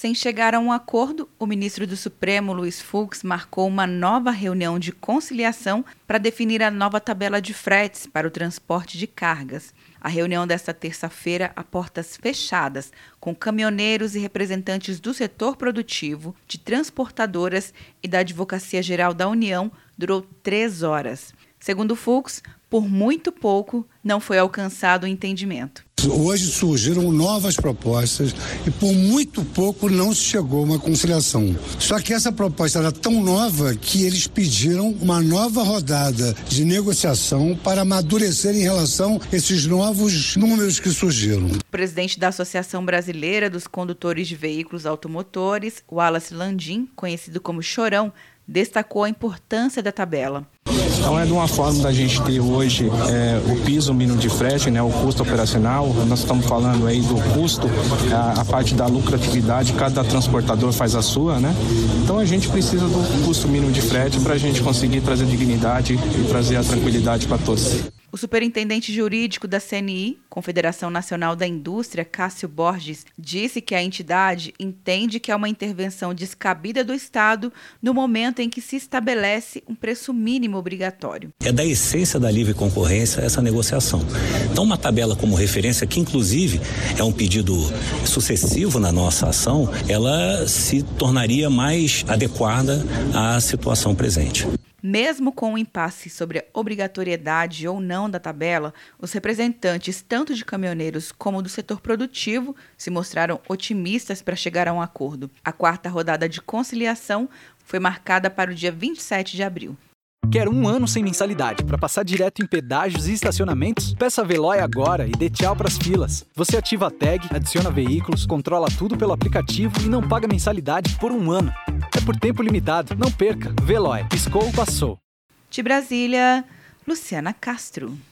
Sem chegar a um acordo, o ministro do Supremo, Luiz Fux, marcou uma nova reunião de conciliação para definir a nova tabela de fretes para o transporte de cargas. A reunião desta terça-feira, a portas fechadas, com caminhoneiros e representantes do setor produtivo, de transportadoras e da Advocacia Geral da União, durou três horas. Segundo Fux, por muito pouco não foi alcançado o entendimento. Hoje surgiram novas propostas e por muito pouco não se chegou a uma conciliação. Só que essa proposta era tão nova que eles pediram uma nova rodada de negociação para amadurecer em relação a esses novos números que surgiram. O presidente da Associação Brasileira dos Condutores de Veículos Automotores, Wallace Landim, conhecido como Chorão, destacou a importância da tabela. Então é de uma forma da gente ter hoje é, o piso mínimo de frete, né, o custo operacional. Nós estamos falando aí do custo, a, a, parte da lucratividade, cada transportador faz a sua, né? Então a gente precisa do custo mínimo de frete para a gente conseguir trazer dignidade e trazer a tranquilidade para todos. O superintendente jurídico da CNI, Confederação Nacional da Indústria, Cássio Borges, disse que a entidade entende que é uma intervenção descabida do Estado no momento em que se estabelece um preço mínimo obrigatório. É da essência da livre concorrência essa negociação. Então, uma tabela como referência, que inclusive é um pedido sucessivo na nossa ação, ela se tornaria mais adequada à situação presente. Mesmo com o um impasse sobre a obrigatoriedade ou não da tabela, os representantes tanto de caminhoneiros como do setor produtivo se mostraram otimistas para chegar a um acordo. A quarta rodada de conciliação foi marcada para o dia 27 de abril. Quer um ano sem mensalidade para passar direto em pedágios e estacionamentos? Peça a Veloy agora e dê tchau para as filas. Você ativa a tag, adiciona veículos, controla tudo pelo aplicativo e não paga mensalidade por um ano. É por tempo limitado. Não perca. Veloy. Piscou, passou. De Brasília, Luciana Castro.